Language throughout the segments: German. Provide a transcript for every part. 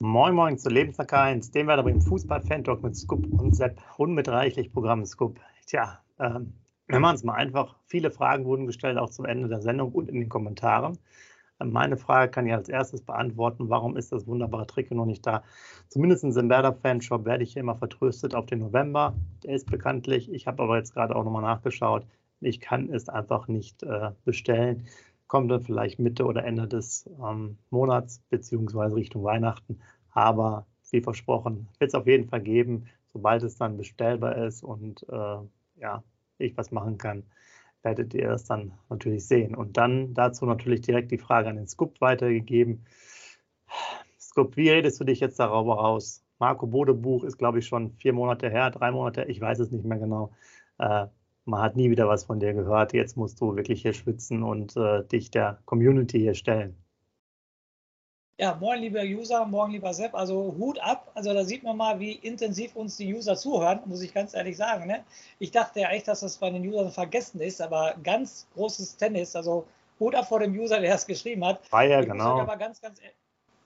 Moin Moin zu Lebenssack 1, dem wir im Fußball-Fan-Talk mit Scoop und Sepp und mit reichlich Programm Scoop. Tja, ähm, wir machen es mal einfach. Viele Fragen wurden gestellt, auch zum Ende der Sendung und in den Kommentaren. Ähm, meine Frage kann ich als erstes beantworten. Warum ist das wunderbare Trick noch nicht da? Zumindest im Werder-Fanshop werde ich hier immer vertröstet auf den November. Der ist bekanntlich. Ich habe aber jetzt gerade auch nochmal nachgeschaut. Ich kann es einfach nicht äh, bestellen. Kommt dann vielleicht Mitte oder Ende des ähm, Monats beziehungsweise Richtung Weihnachten. Aber wie versprochen, wird es auf jeden Fall geben, sobald es dann bestellbar ist und äh, ja, ich was machen kann, werdet ihr es dann natürlich sehen. Und dann dazu natürlich direkt die Frage an den Scoop weitergegeben. Scoop, wie redest du dich jetzt darüber raus? Marco Bode Buch ist, glaube ich, schon vier Monate her, drei Monate, ich weiß es nicht mehr genau. Äh, man hat nie wieder was von dir gehört. Jetzt musst du wirklich hier schwitzen und äh, dich der Community hier stellen. Ja, moin lieber User, morgen lieber Sepp. Also Hut ab. Also da sieht man mal, wie intensiv uns die User zuhören, muss ich ganz ehrlich sagen. Ne? Ich dachte ja echt, dass das bei den Usern vergessen ist, aber ganz großes Tennis. Also Hut ab vor dem User, der es geschrieben hat. War ja, genau. Aber ganz, ganz,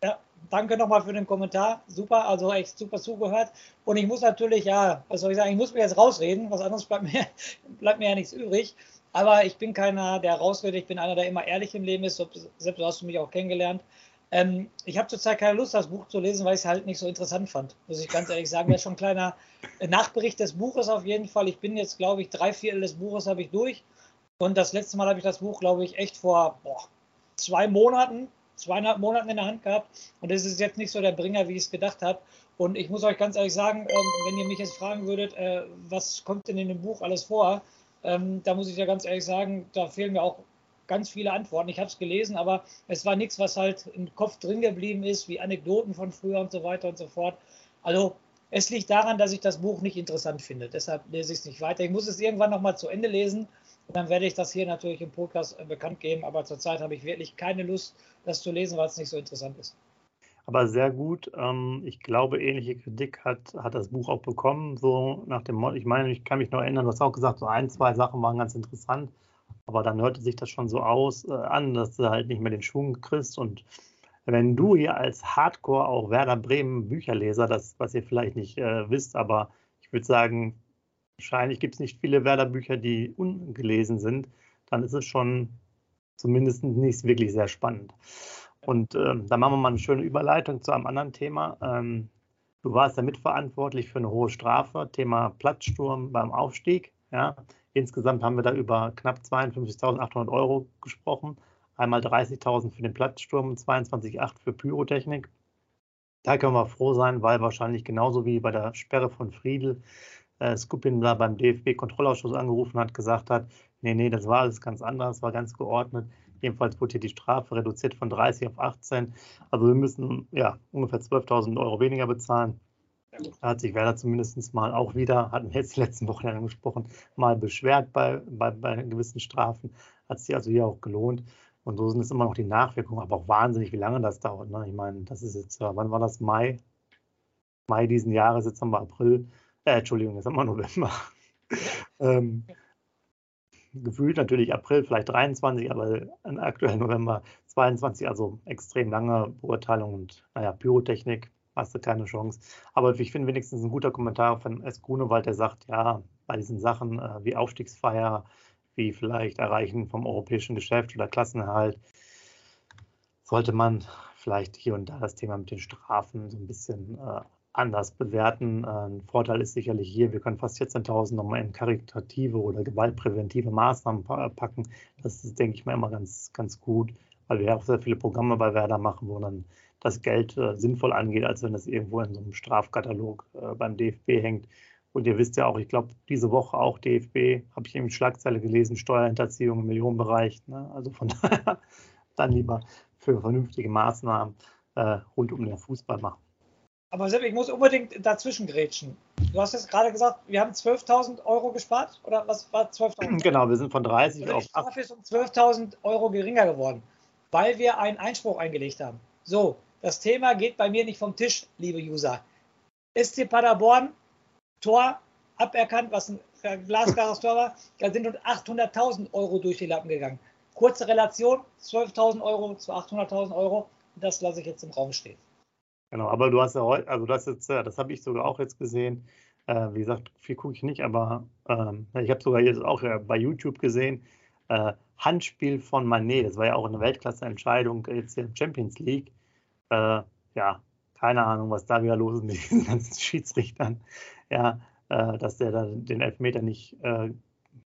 ja, danke nochmal für den Kommentar. Super, also echt super zugehört. Und ich muss natürlich, ja, was soll ich sagen, ich muss mir jetzt rausreden. Was anderes bleibt mir, bleibt mir ja nichts übrig. Aber ich bin keiner, der rausredet. Ich bin einer, der immer ehrlich im Leben ist. Selbst hast du mich auch kennengelernt. Ähm, ich habe zurzeit keine Lust, das Buch zu lesen, weil ich es halt nicht so interessant fand, muss ich ganz ehrlich sagen. Wäre schon ein kleiner Nachbericht des Buches auf jeden Fall. Ich bin jetzt, glaube ich, drei Viertel des Buches habe ich durch. Und das letzte Mal habe ich das Buch, glaube ich, echt vor boah, zwei Monaten, zweieinhalb Monaten in der Hand gehabt. Und es ist jetzt nicht so der Bringer, wie ich es gedacht habe. Und ich muss euch ganz ehrlich sagen, ähm, wenn ihr mich jetzt fragen würdet, äh, was kommt denn in dem Buch alles vor, ähm, da muss ich ja ganz ehrlich sagen, da fehlen mir auch ganz viele Antworten. Ich habe es gelesen, aber es war nichts, was halt im Kopf drin geblieben ist, wie Anekdoten von früher und so weiter und so fort. Also es liegt daran, dass ich das Buch nicht interessant finde. Deshalb lese ich es nicht weiter. Ich muss es irgendwann nochmal zu Ende lesen dann werde ich das hier natürlich im Podcast äh, bekannt geben. Aber zurzeit habe ich wirklich keine Lust, das zu lesen, weil es nicht so interessant ist. Aber sehr gut. Ähm, ich glaube, ähnliche Kritik hat, hat das Buch auch bekommen. So nach dem ich meine, ich kann mich noch erinnern, du hast auch gesagt, so ein, zwei Sachen waren ganz interessant. Aber dann hörte sich das schon so aus äh, an, dass du halt nicht mehr den Schwung kriegst. Und wenn du hier als Hardcore auch Werder Bremen Bücherleser, das, was ihr vielleicht nicht äh, wisst, aber ich würde sagen, wahrscheinlich gibt es nicht viele Werder Bücher, die ungelesen sind, dann ist es schon zumindest nicht wirklich sehr spannend. Und ähm, da machen wir mal eine schöne Überleitung zu einem anderen Thema. Ähm, du warst ja mitverantwortlich für eine hohe Strafe, Thema Platzsturm beim Aufstieg. Ja, Insgesamt haben wir da über knapp 52.800 Euro gesprochen. Einmal 30.000 für den Platzsturm und 22.800 für Pyrotechnik. Da können wir froh sein, weil wahrscheinlich genauso wie bei der Sperre von Friedel äh, Skupin da beim DFB-Kontrollausschuss angerufen hat, gesagt hat, nee, nee, das war alles ganz anders, war ganz geordnet. Jedenfalls wurde hier die Strafe reduziert von 30 auf 18. Also wir müssen ja ungefähr 12.000 Euro weniger bezahlen. Da hat sich Werder zumindest mal auch wieder, hatten wir jetzt die letzten Wochen angesprochen, mal beschwert bei, bei, bei gewissen Strafen. Hat sich also hier auch gelohnt. Und so sind es immer noch die Nachwirkungen, aber auch wahnsinnig, wie lange das dauert. Ne? Ich meine, das ist jetzt, wann war das? Mai? Mai diesen Jahres, jetzt haben wir April. Äh, Entschuldigung, jetzt haben wir November. ähm, gefühlt natürlich April, vielleicht 23, aber aktuell November 22, also extrem lange Beurteilung und naja, Pyrotechnik hast du keine Chance. Aber ich finde wenigstens ein guter Kommentar von S. Grunewald, der sagt, ja, bei diesen Sachen äh, wie Aufstiegsfeier, wie vielleicht Erreichen vom europäischen Geschäft oder Klassenerhalt, sollte man vielleicht hier und da das Thema mit den Strafen so ein bisschen äh, anders bewerten. Äh, ein Vorteil ist sicherlich hier, wir können fast 14.000 nochmal in karitative oder gewaltpräventive Maßnahmen packen. Das ist, denke ich mal, immer ganz, ganz gut, weil wir ja auch sehr viele Programme bei Werder machen, wo dann das Geld äh, sinnvoll angeht, als wenn es irgendwo in so einem Strafkatalog äh, beim DFB hängt. Und ihr wisst ja auch, ich glaube, diese Woche auch DFB, habe ich eben Schlagzeile gelesen, Steuerhinterziehung im Millionenbereich. Ne? Also von daher dann lieber für vernünftige Maßnahmen äh, rund um den Fußball machen. Aber Sepp, ich muss unbedingt dazwischen grätschen. Du hast jetzt gerade gesagt, wir haben 12.000 Euro gespart? Oder was war 12.000? Genau, wir sind von 30 Oder auf die Strafe ist um 12.000 Euro geringer geworden, weil wir einen Einspruch eingelegt haben. So, das Thema geht bei mir nicht vom Tisch, liebe User. SC Paderborn, Tor aberkannt, was ein glasklares Tor war. Da sind uns 800.000 Euro durch die Lappen gegangen. Kurze Relation, 12.000 Euro zu 800.000 Euro. Das lasse ich jetzt im Raum stehen. Genau, aber du hast ja heute, also das jetzt, das habe ich sogar auch jetzt gesehen. Äh, wie gesagt, viel gucke ich nicht, aber ähm, ich habe sogar jetzt auch bei YouTube gesehen, äh, Handspiel von Manet, das war ja auch eine Weltklasse-Entscheidung jetzt hier im Champions League. Äh, ja, keine Ahnung, was da wieder los ist mit diesen ganzen Schiedsrichtern. Ja, äh, dass der da den Elfmeter nicht äh,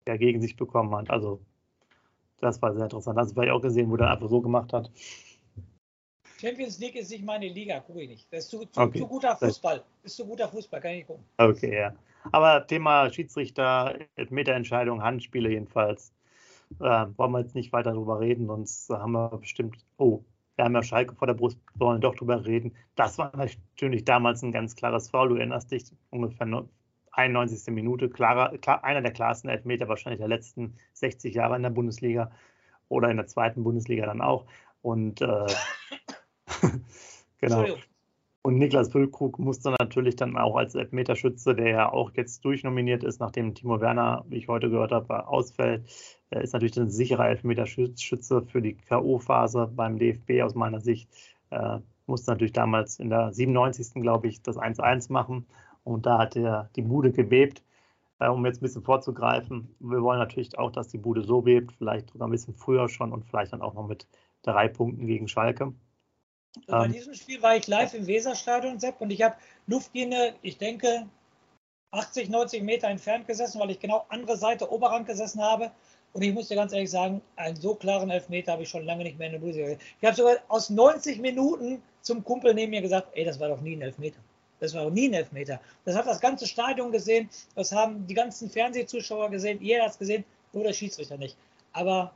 gegen sich bekommen hat. Also, das war sehr interessant. Das habe ich auch gesehen, wo der einfach so gemacht hat. Champions League ist nicht meine Liga, gucke ich nicht. Das ist zu, zu, okay. zu guter Fußball. Das ist zu guter Fußball, kann ich nicht gucken. Okay, ja. Aber Thema Schiedsrichter, Elfmeterentscheidung, Handspiele jedenfalls. Äh, wollen wir jetzt nicht weiter darüber reden, sonst haben wir bestimmt, oh, wir haben ja Schalke vor der Brust, wir wollen doch drüber reden. Das war natürlich damals ein ganz klares Foul. Du erinnerst dich, ungefähr 91. Minute, klarer, klar, einer der klarsten Elfmeter wahrscheinlich der letzten 60 Jahre in der Bundesliga oder in der zweiten Bundesliga dann auch. Und äh, genau. Und Niklas Füllkrug musste natürlich dann auch als Elfmeterschütze, der ja auch jetzt durchnominiert ist, nachdem Timo Werner, wie ich heute gehört habe, ausfällt, ist natürlich ein sicherer Elfmeterschütze für die K.O.-Phase beim DFB aus meiner Sicht. Äh, musste natürlich damals in der 97. glaube ich das 1-1 machen und da hat er die Bude gebebt. Äh, um jetzt ein bisschen vorzugreifen, wir wollen natürlich auch, dass die Bude so bebt, vielleicht sogar ein bisschen früher schon und vielleicht dann auch noch mit drei Punkten gegen Schalke. Bei ähm, diesem Spiel war ich live im Weserstadion, Sepp, und ich habe Luftlinie, ich denke, 80, 90 Meter entfernt gesessen, weil ich genau andere Seite Oberrang gesessen habe. Und ich muss dir ganz ehrlich sagen, einen so klaren Elfmeter habe ich schon lange nicht mehr in der Bundesliga gesehen. Ich habe sogar aus 90 Minuten zum Kumpel neben mir gesagt, ey, das war doch nie ein Elfmeter. Das war doch nie ein Elfmeter. Das hat das ganze Stadion gesehen, das haben die ganzen Fernsehzuschauer gesehen, jeder hat es gesehen, nur der Schiedsrichter nicht. Aber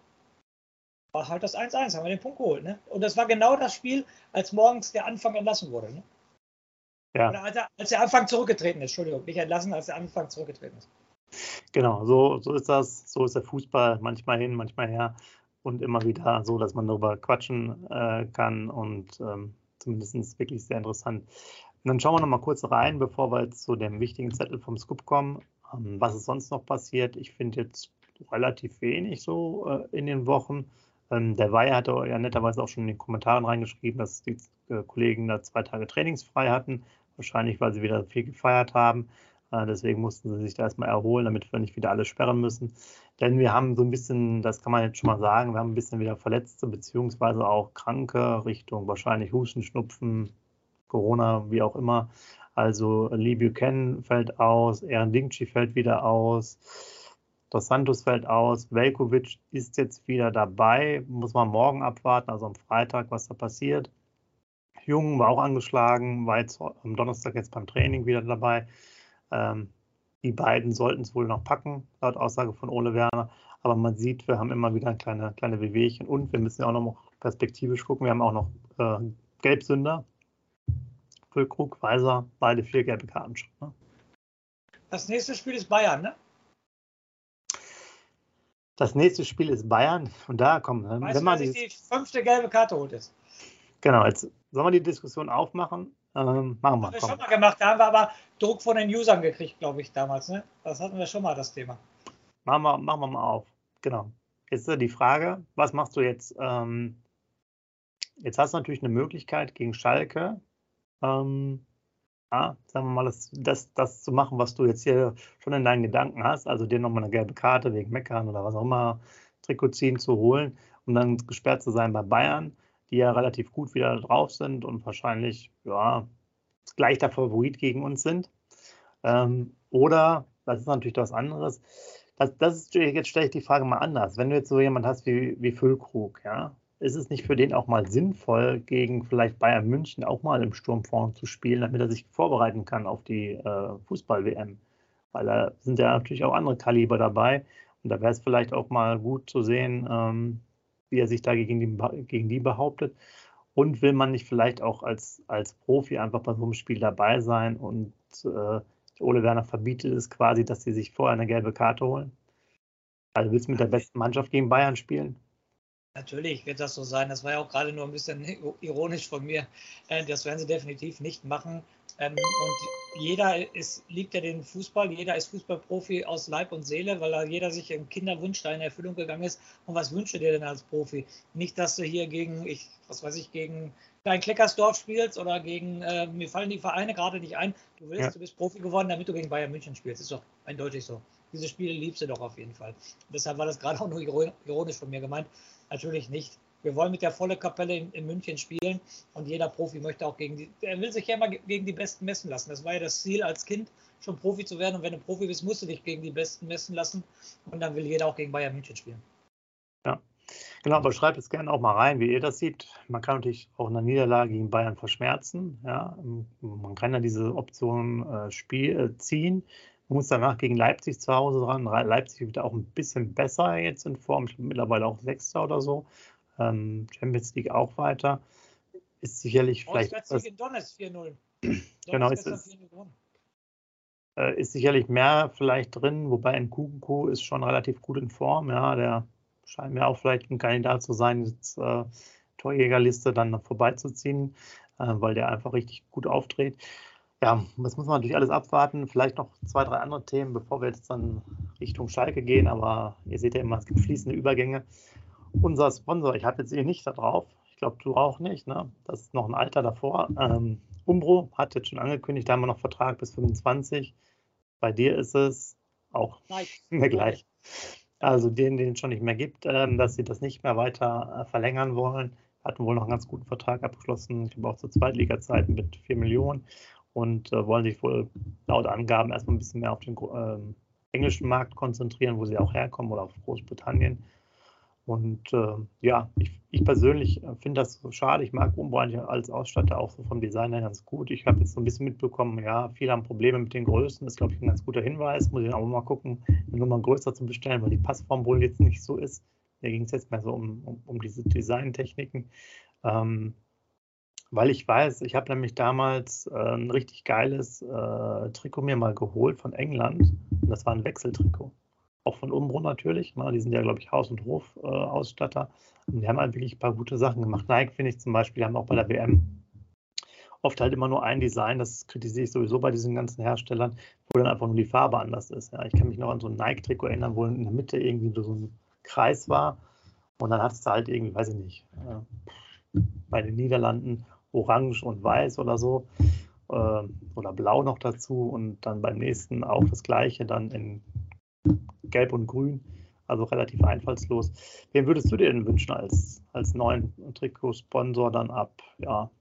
war halt das 1-1, haben wir den Punkt geholt. Ne? Und das war genau das Spiel, als morgens der Anfang entlassen wurde. Ne? Ja. Oder als, er, als der Anfang zurückgetreten ist, Entschuldigung, nicht entlassen, als der Anfang zurückgetreten ist. Genau, so, so ist das. So ist der Fußball manchmal hin, manchmal her und immer wieder so, dass man darüber quatschen äh, kann und ähm, zumindest wirklich sehr interessant. Und dann schauen wir noch mal kurz rein, bevor wir zu dem wichtigen Zettel vom Scoop kommen. Ähm, was ist sonst noch passiert? Ich finde jetzt relativ wenig so äh, in den Wochen. Ähm, der Weiher hatte ja netterweise auch schon in den Kommentaren reingeschrieben, dass die äh, Kollegen da zwei Tage trainingsfrei hatten. Wahrscheinlich, weil sie wieder viel gefeiert haben. Äh, deswegen mussten sie sich da erstmal erholen, damit wir nicht wieder alles sperren müssen. Denn wir haben so ein bisschen, das kann man jetzt schon mal sagen, wir haben ein bisschen wieder Verletzte beziehungsweise auch Kranke Richtung wahrscheinlich Husten, Schnupfen, Corona, wie auch immer. Also Lee Buchanan fällt aus, Aaron Dingchi fällt wieder aus. Dos Santos fällt aus, Velkovic ist jetzt wieder dabei, muss man morgen abwarten, also am Freitag, was da passiert. Jung war auch angeschlagen, war jetzt am Donnerstag jetzt beim Training wieder dabei. Ähm, die beiden sollten es wohl noch packen, laut Aussage von Ole Werner. Aber man sieht, wir haben immer wieder kleine, kleine Wehwehchen und wir müssen ja auch noch perspektivisch gucken. Wir haben auch noch äh, Gelbsünder. Füllkrug, Weiser, beide vier gelbe Karten schon. Ne? Das nächste Spiel ist Bayern, ne? Das nächste Spiel ist Bayern und da kommt. Ne, weißt wenn man du, die, die fünfte gelbe Karte holt ist. Genau, jetzt sollen wir die Diskussion aufmachen. Ähm, machen wir. Das haben wir schon mal gemacht, da haben wir aber Druck von den Usern gekriegt, glaube ich, damals. Ne? Das hatten wir schon mal, das Thema. Machen wir, machen wir mal auf. Genau. Jetzt ist die Frage, was machst du jetzt? Ähm, jetzt hast du natürlich eine Möglichkeit gegen Schalke ähm, ja, sagen wir mal, das, das, das zu machen, was du jetzt hier schon in deinen Gedanken hast, also dir nochmal eine gelbe Karte wegen Meckern oder was auch immer, Trikot ziehen zu holen, um dann gesperrt zu sein bei Bayern, die ja relativ gut wieder drauf sind und wahrscheinlich, ja, leichter Favorit gegen uns sind. Ähm, oder, das ist natürlich was anderes, das, das ist, jetzt stelle ich die Frage mal anders. Wenn du jetzt so jemand hast wie, wie Füllkrug, ja, ist es nicht für den auch mal sinnvoll, gegen vielleicht Bayern München auch mal im Sturm vorne zu spielen, damit er sich vorbereiten kann auf die äh, Fußball-WM? Weil da sind ja natürlich auch andere Kaliber dabei. Und da wäre es vielleicht auch mal gut zu sehen, ähm, wie er sich da gegen die, gegen die behauptet. Und will man nicht vielleicht auch als, als Profi einfach bei so einem Spiel dabei sein und äh, Ole Werner verbietet es quasi, dass sie sich vorher eine gelbe Karte holen? Also willst du mit der besten Mannschaft gegen Bayern spielen? Natürlich wird das so sein. Das war ja auch gerade nur ein bisschen ironisch von mir. Äh, das werden sie definitiv nicht machen. Ähm, und jeder ist, liebt ja den Fußball, jeder ist Fußballprofi aus Leib und Seele, weil jeder sich im Kinderwunsch da in Erfüllung gegangen ist. Und was wünscht du dir denn als Profi? Nicht, dass du hier gegen, ich, was weiß ich, gegen Klein Kleckersdorf spielst oder gegen, äh, mir fallen die Vereine gerade nicht ein. Du willst, ja. du bist Profi geworden, damit du gegen Bayern München spielst. Ist doch eindeutig so. Diese Spiele liebst du doch auf jeden Fall. Deshalb war das gerade auch nur ironisch von mir gemeint. Natürlich nicht. Wir wollen mit der volle Kapelle in, in, München spielen und jeder Profi möchte auch gegen die, er will sich ja immer gegen die Besten messen lassen. Das war ja das Ziel als Kind, schon Profi zu werden. Und wenn du Profi bist, musst du dich gegen die Besten messen lassen. Und dann will jeder auch gegen Bayern München spielen. Ja, genau. Aber schreibt es gerne auch mal rein, wie ihr das seht. Man kann natürlich auch eine Niederlage gegen Bayern verschmerzen. Ja, man kann ja diese Option äh, Spiel, äh, ziehen. Muss danach gegen Leipzig zu Hause dran. Leipzig wird auch ein bisschen besser jetzt in Form. Ich bin mittlerweile auch Sechster oder so. Ähm, Champions League auch weiter. Ist sicherlich vielleicht. Was, in Donetsk 4-0. Genau, ist, ist, äh, ist sicherlich mehr vielleicht drin, wobei in Kuku ist schon relativ gut in Form. Ja, der scheint mir auch vielleicht ein Kandidat zu sein, jetzt äh, Torjägerliste dann noch vorbeizuziehen, äh, weil der einfach richtig gut auftritt ja, das muss man natürlich alles abwarten. Vielleicht noch zwei, drei andere Themen, bevor wir jetzt dann Richtung Schalke gehen. Aber ihr seht ja immer, es gibt fließende Übergänge. Unser Sponsor, ich habe jetzt eh nicht da drauf. Ich glaube, du auch nicht. Ne? Das ist noch ein Alter davor. Ähm, Umbro hat jetzt schon angekündigt, da haben wir noch Vertrag bis 25. Bei dir ist es auch Nein. gleich. Also den, den es schon nicht mehr gibt, ähm, dass sie das nicht mehr weiter äh, verlängern wollen. Hatten wohl noch einen ganz guten Vertrag abgeschlossen, ich glaube auch zur Zweitliga-Zeiten mit 4 Millionen und äh, wollen sich wohl laut Angaben erstmal ein bisschen mehr auf den äh, englischen Markt konzentrieren, wo sie auch herkommen oder auf Großbritannien. Und äh, ja, ich, ich persönlich äh, finde das so schade. Ich mag eigentlich als Ausstatter auch so vom Design her ganz gut. Ich habe jetzt so ein bisschen mitbekommen, ja, viele haben Probleme mit den Größen. Das ist, glaube ich, ein ganz guter Hinweis. Muss ich auch mal gucken, eine Nummer größer zu bestellen, weil die Passform wohl jetzt nicht so ist. Da ging es jetzt mehr so um, um, um diese Designtechniken. Ähm, weil ich weiß, ich habe nämlich damals äh, ein richtig geiles äh, Trikot mir mal geholt von England. Und das war ein Wechseltrikot. Auch von Umbro natürlich. Ne? Die sind ja, glaube ich, Haus- und Hof-Ausstatter. Äh, und die haben halt wirklich ein paar gute Sachen gemacht. Nike, finde ich zum Beispiel, haben auch bei der WM oft halt immer nur ein Design. Das kritisiere ich sowieso bei diesen ganzen Herstellern, wo dann einfach nur die Farbe anders ist. Ja? Ich kann mich noch an so ein Nike-Trikot erinnern, wo in der Mitte irgendwie so ein Kreis war. Und dann hast du halt irgendwie, weiß ich nicht, bei den Niederlanden orange und weiß oder so. Äh, oder blau noch dazu und dann beim nächsten auch das gleiche, dann in gelb und grün. Also relativ einfallslos. Wen würdest du dir denn wünschen als, als neuen Trikotsponsor dann ab ja,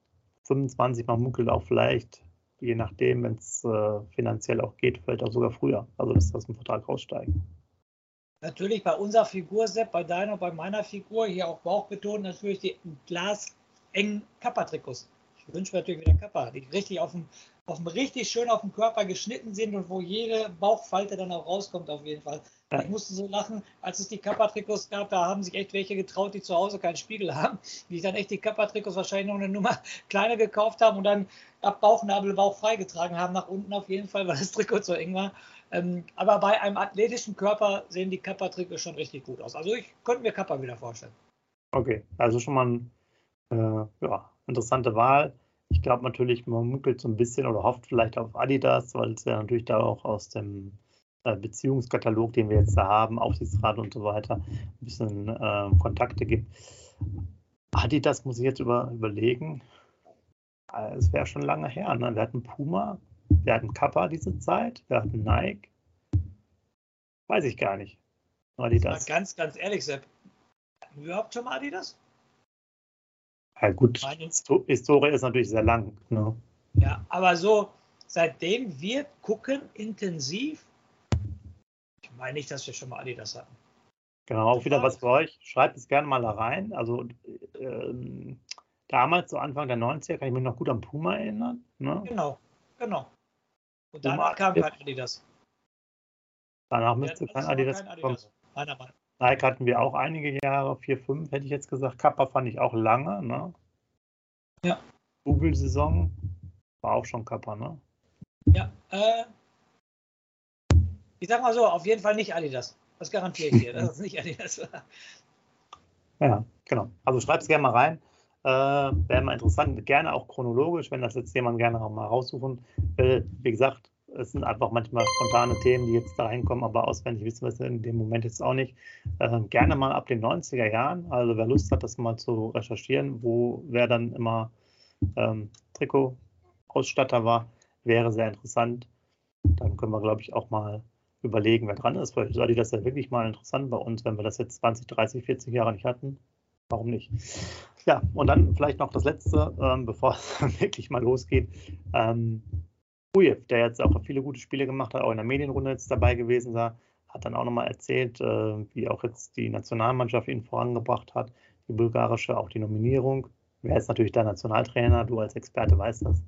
25? Man munkelt auch vielleicht, je nachdem, wenn es äh, finanziell auch geht, vielleicht auch sogar früher. Also dass das im Vertrag raussteigen. Natürlich bei unserer Figur, Sepp, bei deiner, bei meiner Figur, hier auch Bauch betont, natürlich die Glas engen Kappa-Trikots. Ich wünsche mir natürlich wieder Kappa, die richtig auf dem, auf dem richtig schön auf dem Körper geschnitten sind und wo jede Bauchfalte dann auch rauskommt auf jeden Fall. Ich musste so lachen, als es die Kappa-Trikots gab, da haben sich echt welche getraut, die zu Hause keinen Spiegel haben, die dann echt die Kappa-Trikots wahrscheinlich noch eine Nummer kleiner gekauft haben und dann ab Bauchnabel Bauch freigetragen haben, nach unten auf jeden Fall, weil das Trikot so eng war. Ähm, aber bei einem athletischen Körper sehen die Kappa-Trikots schon richtig gut aus. Also ich könnte mir Kappa wieder vorstellen. Okay, also schon mal ein äh, ja, interessante Wahl. Ich glaube natürlich, man munkelt so ein bisschen oder hofft vielleicht auf Adidas, weil es ja natürlich da auch aus dem äh, Beziehungskatalog, den wir jetzt da haben, Aufsichtsrat und so weiter, ein bisschen äh, Kontakte gibt. Adidas muss ich jetzt über, überlegen. Äh, es wäre schon lange her. Ne? Wir hatten Puma, wir hatten Kappa diese Zeit, wir hatten Nike. Weiß ich gar nicht. Adidas. Ganz, ganz ehrlich, Sepp. Hatten wir überhaupt schon mal Adidas? Ja, gut, Historie ist natürlich sehr lang. Ne? Ja, aber so, seitdem wir gucken intensiv, ich meine nicht, dass wir schon mal Adidas hatten. Genau, auch wieder was für euch. Schreibt es gerne mal da rein. Also ähm, damals, so Anfang der 90er, kann ich mich noch gut an Puma erinnern. Ne? Genau, genau. Und danach kam kein Adidas. Danach müsste kein Adidas, kein Adidas kommen. Nike hatten wir auch einige Jahre, vier, fünf hätte ich jetzt gesagt. Kappa fand ich auch lange. Ne? Ja. Google-Saison war auch schon Kappa, ne? Ja, äh, ich sag mal so, auf jeden Fall nicht Adidas. Das garantiere ich dir, dass es nicht Adidas war. Ja, genau. Also schreib es gerne mal rein. Äh, Wäre mal interessant, gerne auch chronologisch, wenn das jetzt jemand gerne auch mal raussuchen will. Wie gesagt, es sind einfach manchmal spontane Themen, die jetzt da reinkommen, aber auswendig wissen wir es in dem Moment jetzt auch nicht. Äh, gerne mal ab den 90er Jahren, also wer Lust hat, das mal zu recherchieren, wo wer dann immer ähm, Trikot-Ausstatter war, wäre sehr interessant. Dann können wir, glaube ich, auch mal überlegen, wer dran ist. Vielleicht sei das ja wirklich mal interessant bei uns, wenn wir das jetzt 20, 30, 40 Jahre nicht hatten. Warum nicht? Ja, und dann vielleicht noch das Letzte, ähm, bevor es wirklich mal losgeht. Ähm, Ujev, der jetzt auch viele gute Spiele gemacht hat, auch in der Medienrunde jetzt dabei gewesen war, hat dann auch nochmal erzählt, äh, wie auch jetzt die Nationalmannschaft ihn vorangebracht hat, die bulgarische, auch die Nominierung. Wer ist natürlich der Nationaltrainer? Du als Experte weißt das.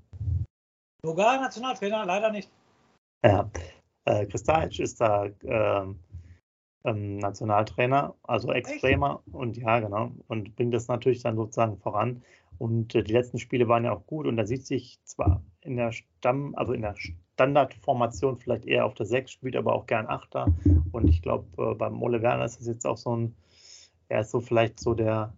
Bulgar Nationaltrainer, leider nicht. Ja, äh, Kristajic ist da äh, ähm, Nationaltrainer, also Ex-Bremer und ja, genau, und bringt das natürlich dann sozusagen voran. Und äh, die letzten Spiele waren ja auch gut und da sieht sich zwar in der Stamm, also in der Standardformation vielleicht eher auf der 6, spielt aber auch gern Achter. Und ich glaube, äh, beim Ole Werner ist das jetzt auch so ein, er ist so vielleicht so der,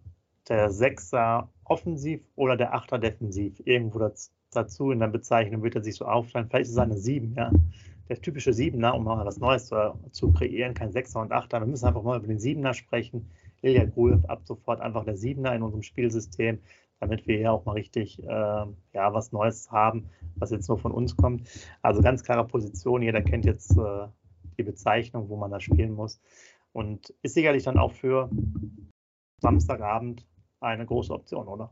der Sechser offensiv oder der Achter defensiv. Irgendwo das, dazu in der Bezeichnung wird er sich so aufteilen. Vielleicht ist es eine 7, ja der typische Siebener, um mal was Neues zu, zu, kreieren, kein Sechser und Achter. Wir müssen einfach mal über den Siebener sprechen. Ilja Gruev ab sofort einfach der Siebener in unserem Spielsystem, damit wir hier auch mal richtig äh, ja, was Neues haben, was jetzt nur von uns kommt. Also ganz klare Position. Jeder kennt jetzt äh, die Bezeichnung, wo man da spielen muss. Und ist sicherlich dann auch für Samstagabend eine große Option, oder?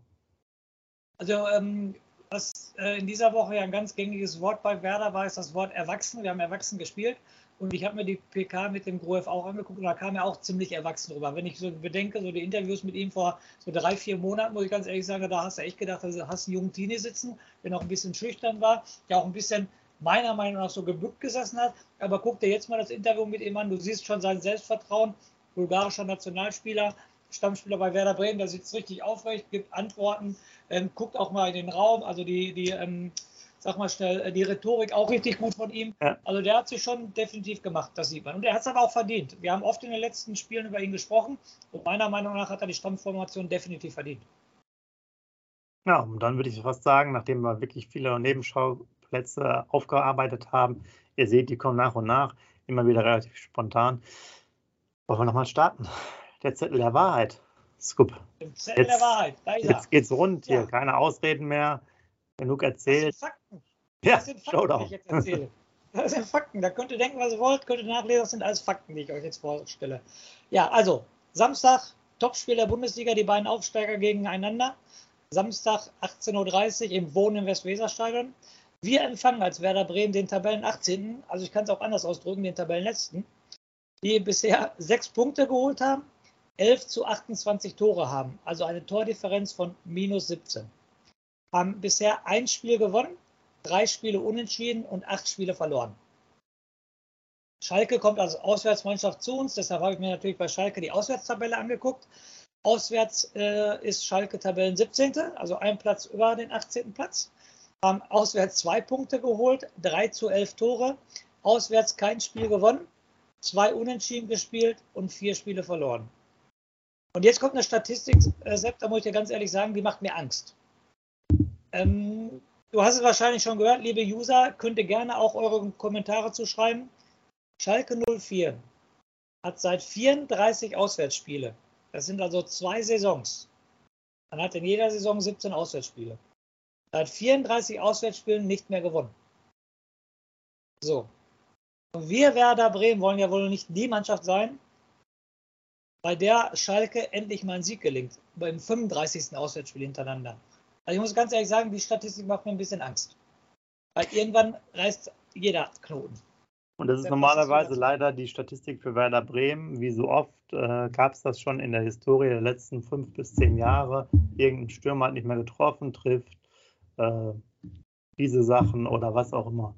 Also ähm, was äh, in dieser Woche ja ein ganz gängiges Wort bei Werder war, ist das Wort erwachsen. Wir haben erwachsen gespielt. Und ich habe mir die PK mit dem Groef auch angeguckt und da kam er auch ziemlich erwachsen drüber. Wenn ich so bedenke, so die Interviews mit ihm vor so drei, vier Monaten, muss ich ganz ehrlich sagen, da hast du echt gedacht, du hast einen jungen Teenie sitzen, der noch ein bisschen schüchtern war, der auch ein bisschen meiner Meinung nach so gebückt gesessen hat. Aber guck dir jetzt mal das Interview mit ihm an, du siehst schon sein Selbstvertrauen, bulgarischer Nationalspieler, Stammspieler bei Werder Bremen, der sitzt richtig aufrecht, gibt Antworten, ähm, guckt auch mal in den Raum, also die, die ähm, sag mal schnell, äh, die Rhetorik auch richtig gut von ihm. Ja. Also der hat sich schon definitiv gemacht, das sieht man. Und er hat es aber auch verdient. Wir haben oft in den letzten Spielen über ihn gesprochen und meiner Meinung nach hat er die Stammformation definitiv verdient. Ja, und dann würde ich fast sagen, nachdem wir wirklich viele Nebenschauplätze aufgearbeitet haben, ihr seht, die kommen nach und nach, immer wieder relativ spontan. Wollen wir nochmal starten? Der Zettel der Wahrheit. Scoop. Der Zettel jetzt, der Wahrheit, da ist Jetzt geht's rund hier, ja. keine Ausreden mehr. Genug erzählt. Das sind Fakten. Ja, das sind Fakten, die ich jetzt erzähle. Das sind Fakten. Da könnt ihr denken, was ihr wollt, könnt ihr nachlesen. Das sind alles Fakten, die ich euch jetzt vorstelle. Ja, also Samstag, Topspiel der Bundesliga, die beiden Aufsteiger gegeneinander. Samstag 18.30 Uhr im Wohnen im Westweserstadion. Wir empfangen als Werder Bremen den Tabellen 18. Also ich kann es auch anders ausdrücken, den Tabellenletzten, die bisher sechs Punkte geholt haben, 11 zu 28 Tore haben. Also eine Tordifferenz von minus 17 haben bisher ein Spiel gewonnen, drei Spiele unentschieden und acht Spiele verloren. Schalke kommt als Auswärtsmannschaft zu uns, deshalb habe ich mir natürlich bei Schalke die Auswärtstabelle angeguckt. Auswärts äh, ist Schalke Tabellen 17., also ein Platz über den 18. Platz. Haben auswärts zwei Punkte geholt, 3 zu 11 Tore. Auswärts kein Spiel gewonnen, zwei Unentschieden gespielt und vier Spiele verloren. Und jetzt kommt eine Statistik, äh, Sepp, da muss ich dir ganz ehrlich sagen, die macht mir Angst. Ähm, du hast es wahrscheinlich schon gehört, liebe User, könnt ihr gerne auch eure Kommentare zu schreiben. Schalke 04 hat seit 34 Auswärtsspiele, das sind also zwei Saisons, man hat in jeder Saison 17 Auswärtsspiele, seit 34 Auswärtsspielen nicht mehr gewonnen. So. Und wir Werder Bremen wollen ja wohl nicht die Mannschaft sein, bei der Schalke endlich mal ein Sieg gelingt, beim 35. Auswärtsspiel hintereinander. Also ich muss ganz ehrlich sagen, die Statistik macht mir ein bisschen Angst. Weil irgendwann reißt jeder Knoten. Und das ist normalerweise leider die Statistik für Werder Bremen. Wie so oft äh, gab es das schon in der Historie der letzten fünf bis zehn Jahre. Irgendein Stürmer hat nicht mehr getroffen, trifft äh, diese Sachen oder was auch immer.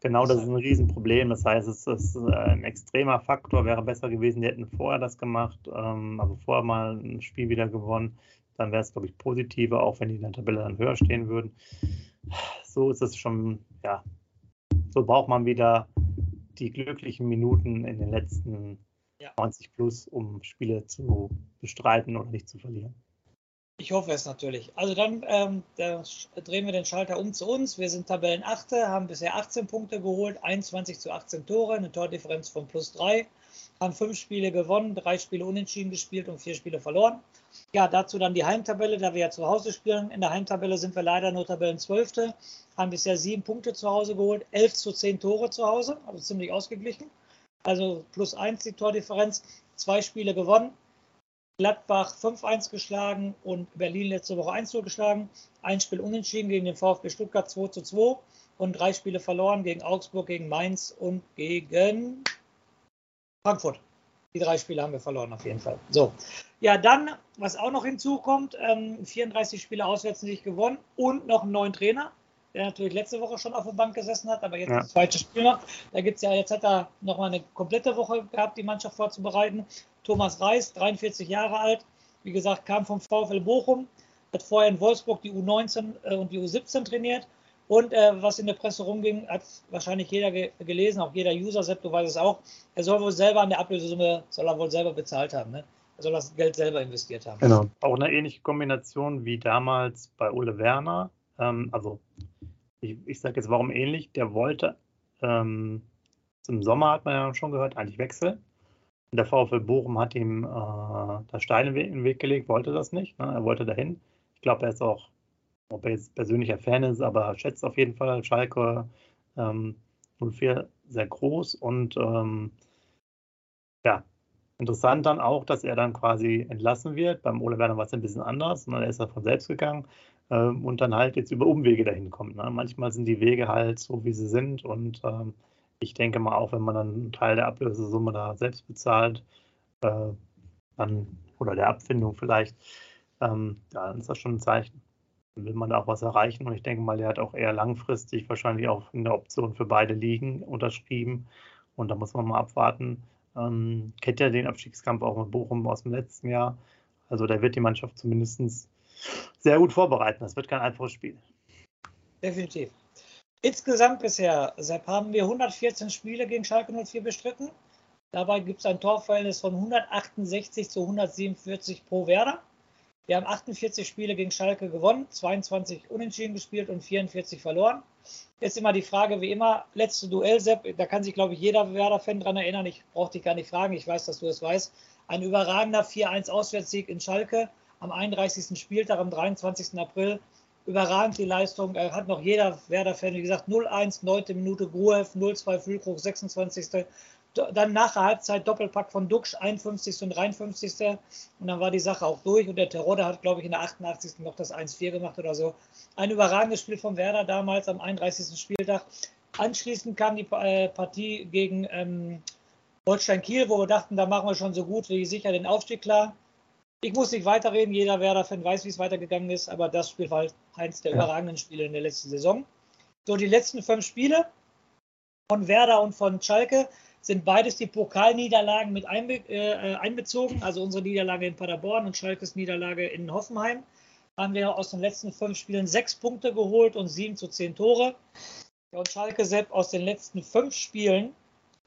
Genau, das ist ein Riesenproblem. Das heißt, es ist äh, ein extremer Faktor. Wäre besser gewesen, die hätten vorher das gemacht, ähm, also vorher mal ein Spiel wieder gewonnen. Dann wäre es, glaube ich, positiver, auch wenn die in der Tabelle dann höher stehen würden. So ist es schon, ja, so braucht man wieder die glücklichen Minuten in den letzten ja. 90 plus, um Spiele zu bestreiten oder nicht zu verlieren. Ich hoffe es natürlich. Also dann ähm, da drehen wir den Schalter um zu uns. Wir sind Tabellenachte, haben bisher 18 Punkte geholt, 21 zu 18 Tore, eine Tordifferenz von plus 3, haben fünf Spiele gewonnen, drei Spiele unentschieden gespielt und vier Spiele verloren. Ja, dazu dann die Heimtabelle, da wir ja zu Hause spielen. In der Heimtabelle sind wir leider nur Tabellenzwölfte, haben bisher sieben Punkte zu Hause geholt, 11 zu 10 Tore zu Hause, also ziemlich ausgeglichen. Also plus 1 die Tordifferenz, zwei Spiele gewonnen, Gladbach 5-1 geschlagen und Berlin letzte Woche 1-0 geschlagen. Ein Spiel unentschieden gegen den VfB Stuttgart 2-2 und drei Spiele verloren gegen Augsburg, gegen Mainz und gegen Frankfurt. Die drei Spiele haben wir verloren auf jeden Fall. So, ja, dann, was auch noch hinzukommt, ähm, 34 Spiele auswärts nicht gewonnen und noch einen neuen Trainer, der natürlich letzte Woche schon auf der Bank gesessen hat, aber jetzt ja. das zweite Spiel noch. Da gibt es ja, jetzt hat er nochmal eine komplette Woche gehabt, die Mannschaft vorzubereiten. Thomas Reis, 43 Jahre alt, wie gesagt, kam vom VfL Bochum, hat vorher in Wolfsburg die U19 äh, und die U17 trainiert. Und äh, was in der Presse rumging, hat wahrscheinlich jeder ge gelesen, auch jeder User, Sepp, du weißt es auch. Er soll wohl selber an der Ablösesumme, soll er wohl selber bezahlt haben. Ne? Er soll das Geld selber investiert haben. Genau. Auch eine ähnliche Kombination wie damals bei Ole Werner. Ähm, also, ich, ich sage jetzt, warum ähnlich? Der wollte, ähm, zum Sommer hat man ja schon gehört, eigentlich wechseln. Der VfL Bochum hat ihm äh, da Steine in den Weg gelegt, wollte das nicht. Ne? Er wollte dahin. Ich glaube, er ist auch, ob er jetzt persönlicher Fan ist, aber schätzt auf jeden Fall Schalke ähm, 04 sehr groß und ähm, ja, interessant dann auch, dass er dann quasi entlassen wird. Beim Ole Werner war es ein bisschen anders, ne? er ist ja von selbst gegangen ähm, und dann halt jetzt über Umwege dahin kommt. Ne? Manchmal sind die Wege halt so, wie sie sind und ähm, ich denke mal auch, wenn man dann einen Teil der Ablösesumme da selbst bezahlt, äh, dann, oder der Abfindung vielleicht, ähm, ja, dann ist das schon ein Zeichen. Will man da auch was erreichen und ich denke mal, er hat auch eher langfristig wahrscheinlich auch in der Option für beide Ligen unterschrieben und da muss man mal abwarten. Ähm, kennt ja den Abstiegskampf auch mit Bochum aus dem letzten Jahr. Also da wird die Mannschaft zumindest sehr gut vorbereiten. Das wird kein einfaches Spiel. Definitiv. Insgesamt bisher, Sepp, haben wir 114 Spiele gegen Schalke 04 bestritten. Dabei gibt es ein Torverhältnis von 168 zu 147 pro Werder. Wir haben 48 Spiele gegen Schalke gewonnen, 22 unentschieden gespielt und 44 verloren. Jetzt immer die Frage, wie immer, letzte Duell, Sepp, da kann sich, glaube ich, jeder Werder-Fan dran erinnern. Ich brauche dich gar nicht fragen, ich weiß, dass du es weißt. Ein überragender 4-1 Auswärtssieg in Schalke am 31. Spieltag am 23. April überragend die Leistung. Er hat noch jeder Werder-Fan, wie gesagt, 0-1, 9. Minute Gruev, 0-2 Füllkrug, 26. Dann nach der Halbzeit Doppelpack von Duxch, 51. und 53. Und dann war die Sache auch durch. Und der Terodde hat, glaube ich, in der 88. noch das 1-4 gemacht oder so. Ein überragendes Spiel von Werder damals am 31. Spieltag. Anschließend kam die äh, Partie gegen ähm, Holstein Kiel, wo wir dachten, da machen wir schon so gut wie sicher den Aufstieg klar. Ich muss nicht weiterreden, jeder Werder-Fan weiß, wie es weitergegangen ist, aber das Spiel war halt eins der ja. überragenden Spiele in der letzten Saison. So, die letzten fünf Spiele von Werder und von Schalke sind beides die Pokalniederlagen mit einbe äh, einbezogen, also unsere Niederlage in Paderborn und Schalkes Niederlage in Hoffenheim. Haben wir aus den letzten fünf Spielen sechs Punkte geholt und sieben zu zehn Tore. und Schalke selbst aus den letzten fünf Spielen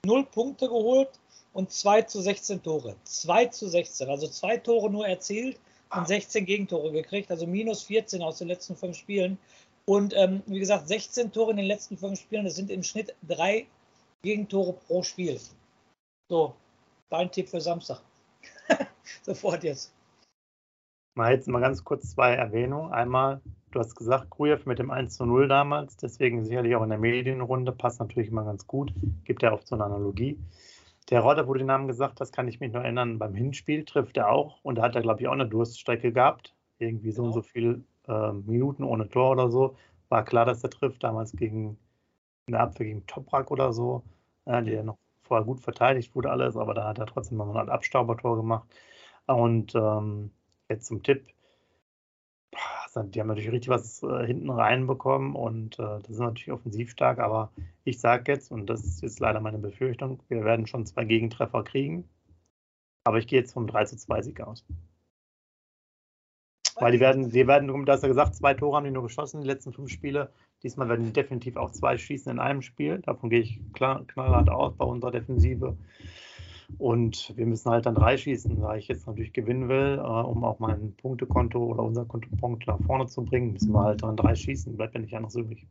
null Punkte geholt und 2 zu 16 Tore. 2 zu 16, also zwei Tore nur erzielt und 16 Gegentore gekriegt, also minus 14 aus den letzten fünf Spielen. Und ähm, wie gesagt, 16 Tore in den letzten fünf Spielen, das sind im Schnitt drei Gegentore pro Spiel. So, dein Tipp für Samstag. Sofort jetzt. Mal jetzt mal ganz kurz zwei Erwähnungen. Einmal, du hast gesagt, Grujew mit dem 1 zu 0 damals, deswegen sicherlich auch in der Medienrunde, passt natürlich immer ganz gut, gibt ja oft so eine Analogie. Der Rodder, wo du den Namen gesagt hast, kann ich mich noch erinnern, beim Hinspiel trifft er auch und da hat er, glaube ich, auch eine Durststrecke gehabt. Irgendwie so genau. und so viele äh, Minuten ohne Tor oder so. war klar, dass er trifft, damals gegen in der Abwehr gegen Toprak oder so, äh, der noch vorher gut verteidigt wurde alles, aber da hat er trotzdem noch ein Abstaubertor gemacht. Und ähm, jetzt zum Tipp. Die haben natürlich richtig was äh, hinten reinbekommen und äh, das ist natürlich offensiv stark, aber ich sage jetzt, und das ist jetzt leider meine Befürchtung, wir werden schon zwei Gegentreffer kriegen. Aber ich gehe jetzt vom 3 zu 2 Sieg aus. Weil die werden, die werden, da hast du gesagt, zwei Tore haben die nur geschossen, die letzten fünf Spiele. Diesmal werden die definitiv auch zwei schießen in einem Spiel. Davon gehe ich knallhart aus bei unserer Defensive. Und wir müssen halt dann drei schießen, weil ich jetzt natürlich gewinnen will, äh, um auch mein Punktekonto oder unser Kontopunkt nach vorne zu bringen, müssen wir halt dann drei schießen, bleibt ja nicht anders übrig.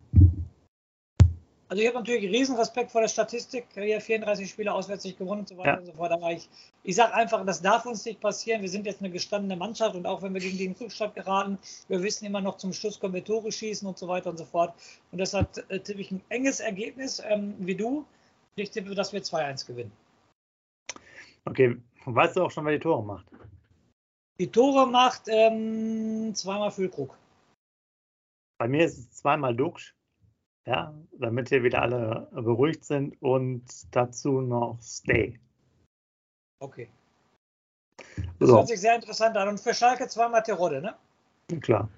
Also ich habe natürlich riesen Respekt vor der Statistik, hier 34 Spiele auswärts nicht gewonnen und so weiter ja. und so fort. Aber ich, ich sage einfach, das darf uns nicht passieren. Wir sind jetzt eine gestandene Mannschaft und auch wenn wir gegen den Rückstand geraten, wir wissen immer noch zum Schluss können wir Tore schießen und so weiter und so fort. Und deshalb äh, tippe ich ein enges Ergebnis ähm, wie du. Ich tippe, dass wir 2-1 gewinnen. Okay, weißt du auch schon, wer die Tore macht? Die Tore macht ähm, zweimal Füllkrug. Bei mir ist es zweimal Duxch ja, damit hier wieder alle beruhigt sind und dazu noch Stay. Okay. Das so. hört sich sehr interessant an. Und für Schalke zweimal Terodde, ne? Klar.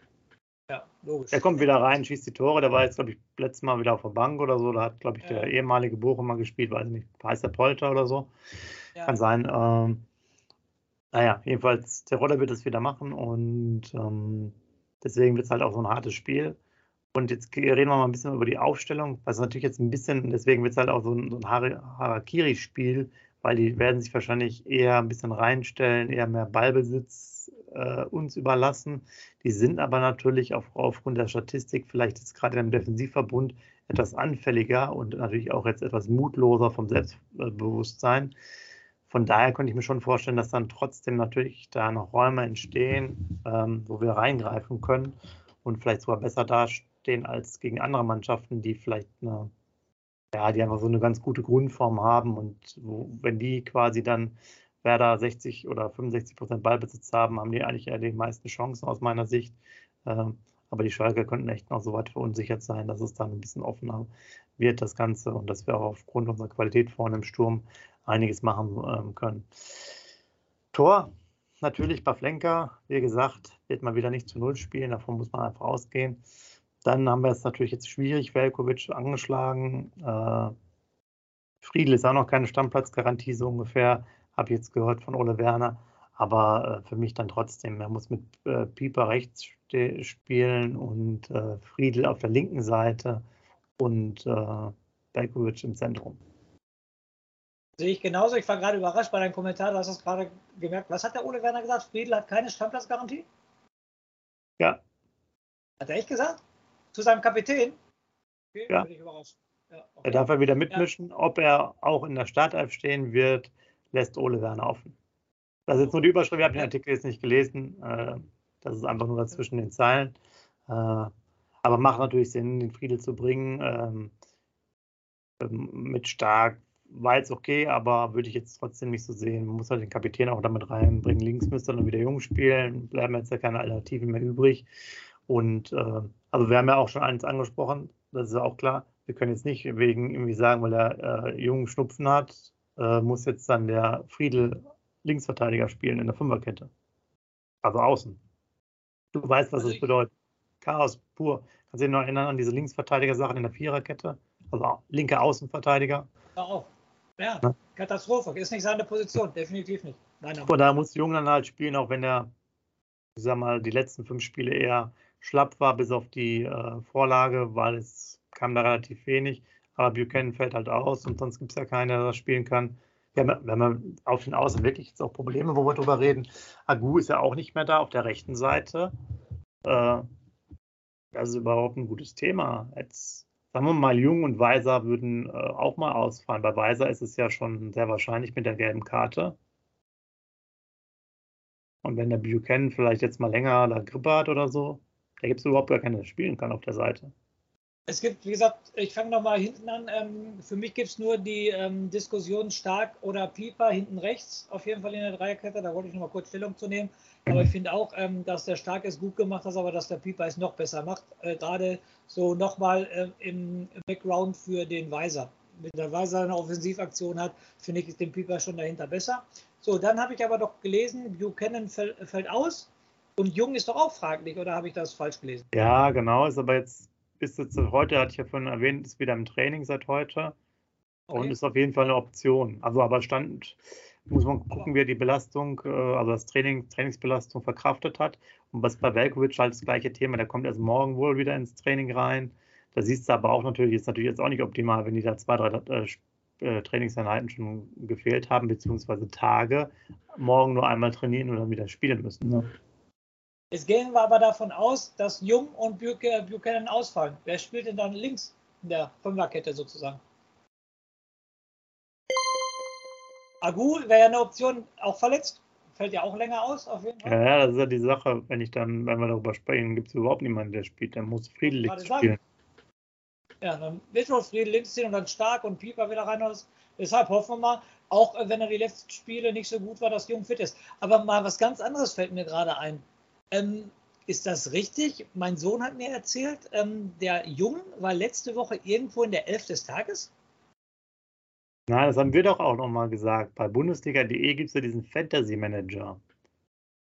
Ja, logisch. Er kommt wieder rein, schießt die Tore. Der war jetzt, glaube ich, letztes Mal wieder auf der Bank oder so. Da hat, glaube ich, der ja. ehemalige Bochumer gespielt, weiß nicht, heißt der Polter oder so. Ja. Kann sein. Ähm, naja, jedenfalls, Terodde wird es wieder machen und ähm, deswegen wird es halt auch so ein hartes Spiel. Und jetzt reden wir mal ein bisschen über die Aufstellung, was natürlich jetzt ein bisschen, deswegen wird es halt auch so ein, so ein Harakiri-Spiel, weil die werden sich wahrscheinlich eher ein bisschen reinstellen, eher mehr Ballbesitz äh, uns überlassen. Die sind aber natürlich auf, aufgrund der Statistik vielleicht jetzt gerade im Defensivverbund etwas anfälliger und natürlich auch jetzt etwas mutloser vom Selbstbewusstsein. Von daher könnte ich mir schon vorstellen, dass dann trotzdem natürlich da noch Räume entstehen, ähm, wo wir reingreifen können und vielleicht sogar besser dastehen stehen als gegen andere Mannschaften, die vielleicht eine, ja, die einfach so eine ganz gute Grundform haben und wo, wenn die quasi dann Werder 60 oder 65 Prozent Ballbesitz haben, haben die eigentlich eher die meisten Chancen aus meiner Sicht. Ähm, aber die Schalke könnten echt noch so weit verunsichert sein, dass es dann ein bisschen offener wird, das Ganze, und dass wir auch aufgrund unserer Qualität vorne im Sturm einiges machen ähm, können. Tor, natürlich Baflenka, wie gesagt, wird mal wieder nicht zu Null spielen, davon muss man einfach ausgehen. Dann haben wir es natürlich jetzt schwierig, Velkovic angeschlagen. Äh, Friedl ist auch noch keine Stammplatzgarantie, so ungefähr, habe ich jetzt gehört von Ole Werner. Aber äh, für mich dann trotzdem, er muss mit äh, Pieper rechts spielen und äh, Friedl auf der linken Seite und äh, Belkovic im Zentrum. Sehe ich genauso. Ich war gerade überrascht bei deinem Kommentar. Du hast es gerade gemerkt. Was hat der Ole Werner gesagt? Friedl hat keine Stammplatzgarantie? Ja. Hat er echt gesagt? Zu seinem Kapitän? Okay, ja. ja okay. Er darf er wieder mitmischen. Ja. Ob er auch in der Startelf stehen wird, lässt Ole Werner offen. Das ist jetzt nur die Überschrift. Ich habe den Artikel jetzt nicht gelesen. Äh, das ist einfach nur dazwischen den Zeilen. Äh, aber macht natürlich Sinn, den Friedel zu bringen. Ähm, ähm, mit stark war jetzt okay, aber würde ich jetzt trotzdem nicht so sehen. Man muss halt den Kapitän auch damit reinbringen. Links müsste dann wieder jung spielen, bleiben jetzt ja keine Alternativen mehr übrig. Und äh, also wir haben ja auch schon eins angesprochen, das ist ja auch klar. Wir können jetzt nicht wegen irgendwie sagen, weil er äh, jungen Schnupfen hat, äh, muss jetzt dann der Friedel Linksverteidiger spielen in der Fünferkette. Also außen. Du weißt, was also das bedeutet. Chaos pur. Kannst du dich noch erinnern an diese Linksverteidiger-Sachen in der Viererkette? Also linke Außenverteidiger. Ja, auch. Ja, ja, Katastrophe. Ist nicht seine Position, definitiv nicht. Nein, nein. Und da muss Jung dann halt spielen, auch wenn er, ich sag mal, die letzten fünf Spiele eher schlapp war, bis auf die äh, Vorlage, weil es kam da relativ wenig. Aber Buchanan fällt halt aus und sonst gibt es ja keinen, der das spielen kann. Haben, wenn man auf den Außen wirklich jetzt auch Probleme, wo wir drüber reden. Agu ist ja auch nicht mehr da auf der rechten Seite. Äh, das ist überhaupt ein gutes Thema. Jetzt sagen wir mal, Jung und Weiser würden äh, auch mal ausfallen. Bei Weiser ist es ja schon sehr wahrscheinlich mit der gelben Karte. Und wenn der Buchanan vielleicht jetzt mal länger da Grippe hat oder so, da gibt es überhaupt gar keinen, der spielen kann auf der Seite. Es gibt, wie gesagt, ich fange nochmal hinten an. Ähm, für mich gibt es nur die ähm, Diskussion Stark oder Pieper hinten rechts, auf jeden Fall in der Dreierkette. Da wollte ich nochmal kurz Stellung zu nehmen. Aber ich finde auch, ähm, dass der Stark es gut gemacht hat, aber dass der Pieper es noch besser macht. Äh, Gerade so nochmal äh, im Background für den Weiser. Wenn der Weiser eine Offensivaktion hat, finde ich den Pieper schon dahinter besser. So, dann habe ich aber doch gelesen, Buchanan fällt, fällt aus und Jung ist doch auch fraglich, oder habe ich das falsch gelesen? Ja, genau, ist aber jetzt bis jetzt heute, hatte ich ja vorhin erwähnt, ist wieder im Training seit heute okay. und ist auf jeden Fall eine Option. Also aber stand, muss man gucken, wie er die Belastung, äh, also das Training, Trainingsbelastung verkraftet hat. Und was bei Velkovic halt das gleiche Thema, der kommt erst morgen wohl wieder ins Training rein. Da siehst du aber auch natürlich, ist natürlich jetzt auch nicht optimal, wenn die da zwei, drei äh, äh, Trainingseinheiten schon gefehlt haben, beziehungsweise Tage, morgen nur einmal trainieren und dann wieder spielen müssen. Ne? Jetzt gehen wir aber davon aus, dass Jung und Buchanan ausfallen. Wer spielt denn dann links in der Fünferkette sozusagen? Agu wäre ja eine Option, auch verletzt. Fällt ja auch länger aus, auf jeden Fall. Ja, das ist ja die Sache, wenn ich dann, wenn wir darüber sprechen, gibt es überhaupt niemanden, der spielt. Der muss Friedel links spielen. Ja, dann wird wohl Friedel links ziehen und dann Stark und Pieper wieder rein. Deshalb hoffen wir mal, auch wenn er die letzten Spiele nicht so gut war, dass Jung fit ist. Aber mal was ganz anderes fällt mir gerade ein. Ähm, ist das richtig? Mein Sohn hat mir erzählt, ähm, der Jung war letzte Woche irgendwo in der Elf des Tages. Nein, das haben wir doch auch nochmal gesagt. Bei Bundesliga.de gibt es ja diesen Fantasy Manager.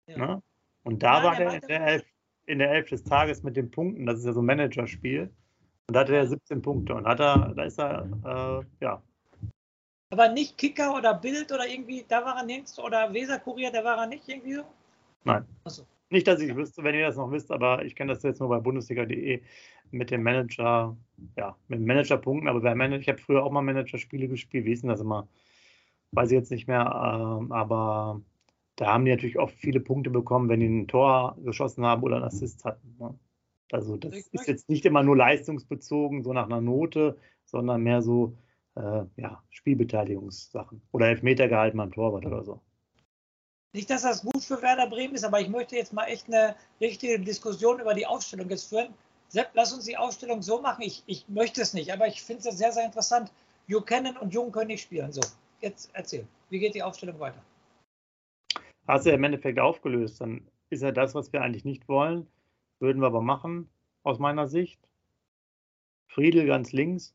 Ja. Ne? Und da ja, war der, in der, Elf, in der Elf des Tages mit den Punkten. Das ist ja so ein Managerspiel. Und da hatte er 17 Punkte. Und hat er, da ist er, äh, ja. Aber nicht Kicker oder Bild oder irgendwie, da war er nirgends. Oder Weser-Kurier, da war er nicht irgendwie so? Nein. Achso. Nicht, dass ich wüsste, wenn ihr das noch wisst, aber ich kenne das jetzt nur bei Bundesliga.de mit dem Manager, ja, mit Managerpunkten. Aber bei Manager, ich habe früher auch mal Managerspiele gespielt. Wie ist denn das immer? Weiß ich jetzt nicht mehr. Ähm, aber da haben die natürlich oft viele Punkte bekommen, wenn die ein Tor geschossen haben oder einen Assist hatten. Ne? Also das ist jetzt nicht immer nur leistungsbezogen, so nach einer Note, sondern mehr so äh, ja, Spielbeteiligungssachen. Oder Elfmeter gehalten beim Torwart oder so. Nicht, dass das gut für Werder Bremen ist, aber ich möchte jetzt mal echt eine richtige Diskussion über die Aufstellung jetzt führen. Sepp, lass uns die Aufstellung so machen. Ich, ich möchte es nicht, aber ich finde es sehr, sehr interessant. Buchanan und Jung können nicht spielen. So, jetzt erzähl. Wie geht die Aufstellung weiter? Hast du ja im Endeffekt aufgelöst. Dann ist ja das, was wir eigentlich nicht wollen. Würden wir aber machen, aus meiner Sicht. Friedel ganz links.